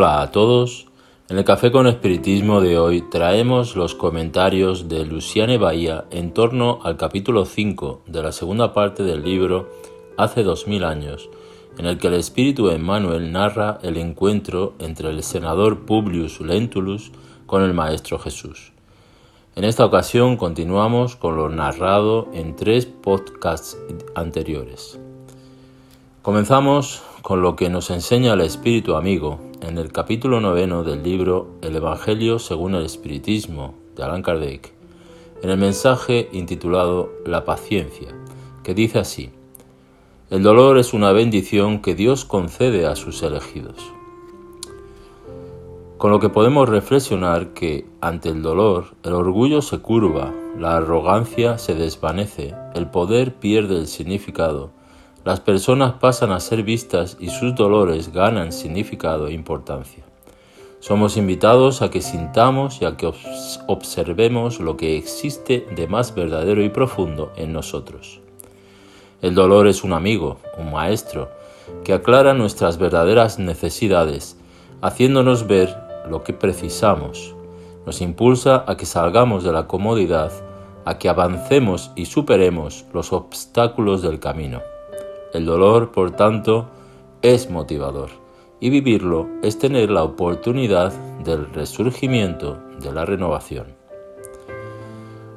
Hola a todos. En el Café con Espiritismo de hoy traemos los comentarios de Luciane Bahía en torno al capítulo 5 de la segunda parte del libro Hace dos mil años, en el que el espíritu Emmanuel narra el encuentro entre el senador Publius Lentulus con el Maestro Jesús. En esta ocasión continuamos con lo narrado en tres podcasts anteriores. Comenzamos con lo que nos enseña el Espíritu Amigo en el capítulo noveno del libro El Evangelio según el Espiritismo de Allan Kardec, en el mensaje intitulado La paciencia, que dice así, El dolor es una bendición que Dios concede a sus elegidos. Con lo que podemos reflexionar que ante el dolor el orgullo se curva, la arrogancia se desvanece, el poder pierde el significado, las personas pasan a ser vistas y sus dolores ganan significado e importancia. Somos invitados a que sintamos y a que observemos lo que existe de más verdadero y profundo en nosotros. El dolor es un amigo, un maestro, que aclara nuestras verdaderas necesidades, haciéndonos ver lo que precisamos. Nos impulsa a que salgamos de la comodidad, a que avancemos y superemos los obstáculos del camino. El dolor, por tanto, es motivador y vivirlo es tener la oportunidad del resurgimiento, de la renovación.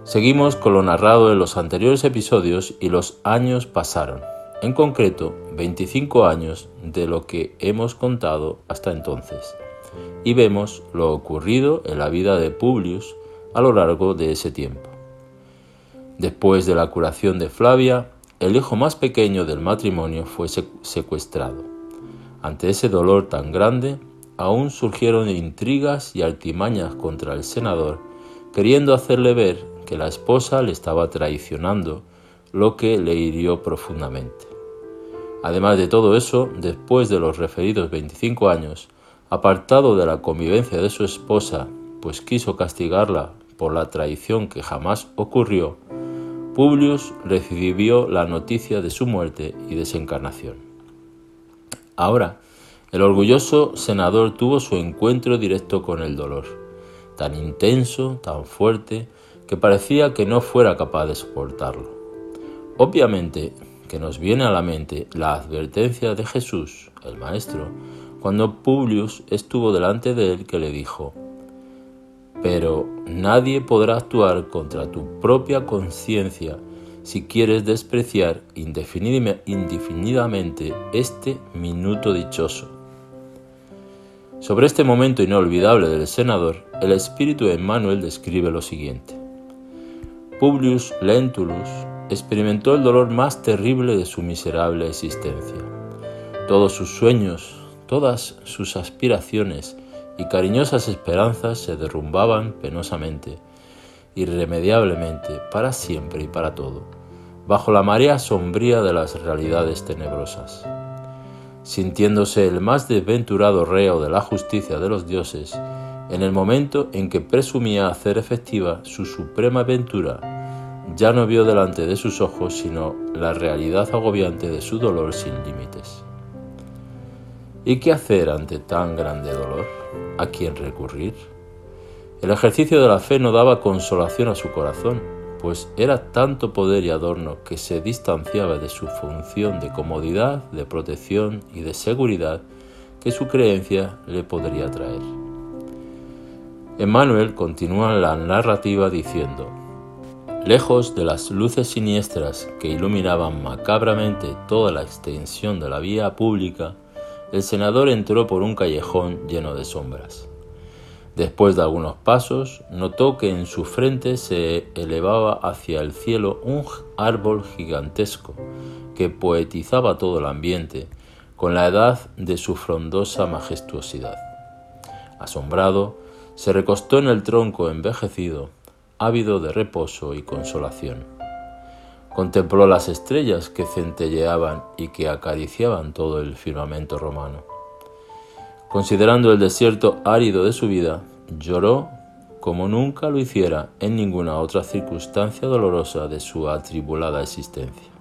Seguimos con lo narrado en los anteriores episodios y los años pasaron, en concreto 25 años de lo que hemos contado hasta entonces, y vemos lo ocurrido en la vida de Publius a lo largo de ese tiempo. Después de la curación de Flavia, el hijo más pequeño del matrimonio fue secuestrado. Ante ese dolor tan grande, aún surgieron intrigas y artimañas contra el senador, queriendo hacerle ver que la esposa le estaba traicionando, lo que le hirió profundamente. Además de todo eso, después de los referidos 25 años, apartado de la convivencia de su esposa, pues quiso castigarla por la traición que jamás ocurrió, Publius recibió la noticia de su muerte y desencarnación. Ahora, el orgulloso senador tuvo su encuentro directo con el dolor, tan intenso, tan fuerte, que parecía que no fuera capaz de soportarlo. Obviamente que nos viene a la mente la advertencia de Jesús, el Maestro, cuando Publius estuvo delante de él que le dijo, pero nadie podrá actuar contra tu propia conciencia si quieres despreciar indefinidamente este minuto dichoso. Sobre este momento inolvidable del senador, el espíritu de Emmanuel describe lo siguiente. Publius Lentulus experimentó el dolor más terrible de su miserable existencia. Todos sus sueños, todas sus aspiraciones, y cariñosas esperanzas se derrumbaban penosamente, irremediablemente, para siempre y para todo, bajo la marea sombría de las realidades tenebrosas. Sintiéndose el más desventurado reo de la justicia de los dioses, en el momento en que presumía hacer efectiva su suprema aventura, ya no vio delante de sus ojos sino la realidad agobiante de su dolor sin límites. ¿Y qué hacer ante tan grande dolor? ¿A quién recurrir? El ejercicio de la fe no daba consolación a su corazón, pues era tanto poder y adorno que se distanciaba de su función de comodidad, de protección y de seguridad que su creencia le podría traer. Emmanuel continúa la narrativa diciendo, Lejos de las luces siniestras que iluminaban macabramente toda la extensión de la vía pública, el senador entró por un callejón lleno de sombras. Después de algunos pasos, notó que en su frente se elevaba hacia el cielo un árbol gigantesco que poetizaba todo el ambiente con la edad de su frondosa majestuosidad. Asombrado, se recostó en el tronco envejecido, ávido de reposo y consolación. Contempló las estrellas que centelleaban y que acariciaban todo el firmamento romano. Considerando el desierto árido de su vida, lloró como nunca lo hiciera en ninguna otra circunstancia dolorosa de su atribulada existencia.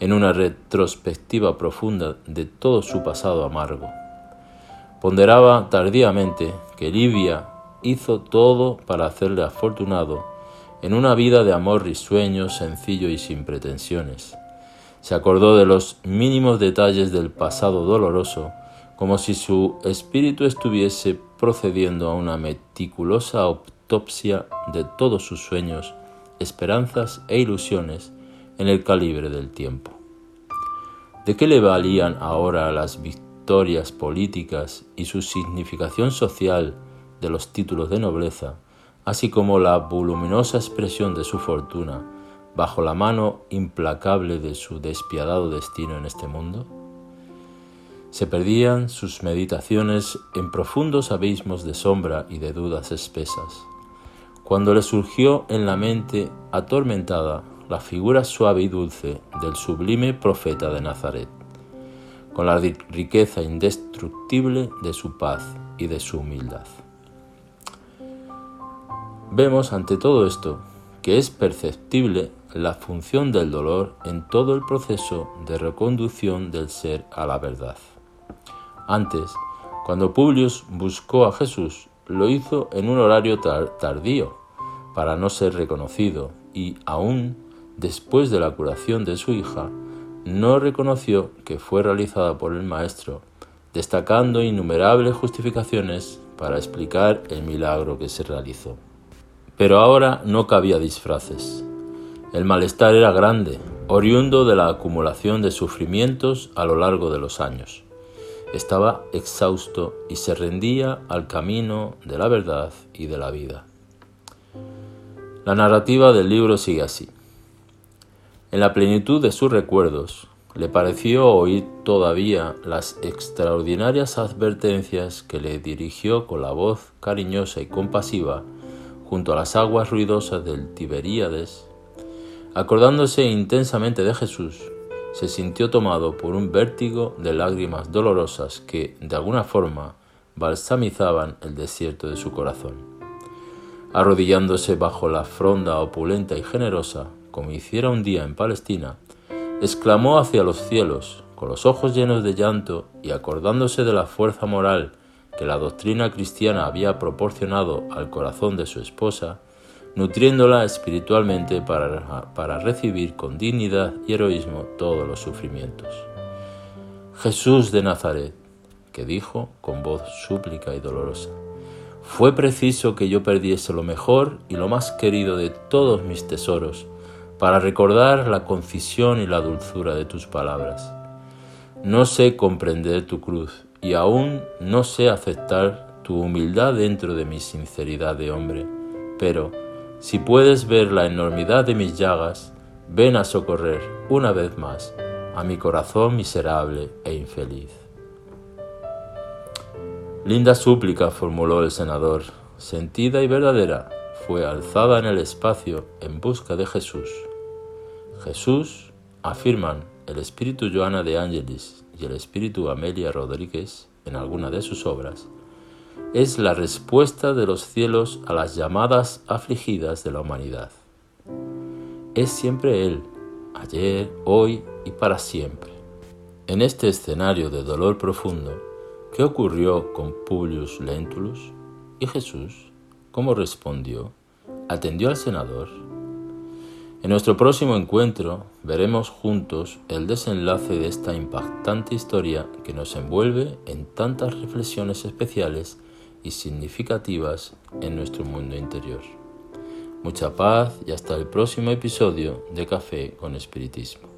En una retrospectiva profunda de todo su pasado amargo, Ponderaba tardíamente que Livia hizo todo para hacerle afortunado en una vida de amor risueño, sencillo y sin pretensiones. Se acordó de los mínimos detalles del pasado doloroso, como si su espíritu estuviese procediendo a una meticulosa autopsia de todos sus sueños, esperanzas e ilusiones en el calibre del tiempo. ¿De qué le valían ahora las victorias políticas y su significación social de los títulos de nobleza, así como la voluminosa expresión de su fortuna bajo la mano implacable de su despiadado destino en este mundo? Se perdían sus meditaciones en profundos abismos de sombra y de dudas espesas, cuando le surgió en la mente atormentada la figura suave y dulce del sublime profeta de Nazaret, con la riqueza indestructible de su paz y de su humildad. Vemos ante todo esto que es perceptible la función del dolor en todo el proceso de reconducción del ser a la verdad. Antes, cuando Publius buscó a Jesús, lo hizo en un horario tardío, para no ser reconocido, y aún después de la curación de su hija, no reconoció que fue realizada por el Maestro, destacando innumerables justificaciones para explicar el milagro que se realizó. Pero ahora no cabía disfraces. El malestar era grande, oriundo de la acumulación de sufrimientos a lo largo de los años. Estaba exhausto y se rendía al camino de la verdad y de la vida. La narrativa del libro sigue así. En la plenitud de sus recuerdos, le pareció oír todavía las extraordinarias advertencias que le dirigió con la voz cariñosa y compasiva junto a las aguas ruidosas del Tiberíades. Acordándose intensamente de Jesús, se sintió tomado por un vértigo de lágrimas dolorosas que, de alguna forma, balsamizaban el desierto de su corazón. Arrodillándose bajo la fronda opulenta y generosa, como hiciera un día en Palestina, exclamó hacia los cielos, con los ojos llenos de llanto y acordándose de la fuerza moral que la doctrina cristiana había proporcionado al corazón de su esposa, nutriéndola espiritualmente para, para recibir con dignidad y heroísmo todos los sufrimientos. Jesús de Nazaret, que dijo con voz súplica y dolorosa, fue preciso que yo perdiese lo mejor y lo más querido de todos mis tesoros, para recordar la concisión y la dulzura de tus palabras. No sé comprender tu cruz y aún no sé aceptar tu humildad dentro de mi sinceridad de hombre, pero si puedes ver la enormidad de mis llagas, ven a socorrer una vez más a mi corazón miserable e infeliz. Linda súplica formuló el senador, sentida y verdadera, fue alzada en el espacio en busca de Jesús. Jesús, afirman el espíritu Joana de Ángelis el espíritu Amelia Rodríguez en alguna de sus obras, es la respuesta de los cielos a las llamadas afligidas de la humanidad. Es siempre Él, ayer, hoy y para siempre. En este escenario de dolor profundo, ¿qué ocurrió con Publius Lentulus? ¿Y Jesús? ¿Cómo respondió? ¿Atendió al senador? En nuestro próximo encuentro veremos juntos el desenlace de esta impactante historia que nos envuelve en tantas reflexiones especiales y significativas en nuestro mundo interior. Mucha paz y hasta el próximo episodio de Café con Espiritismo.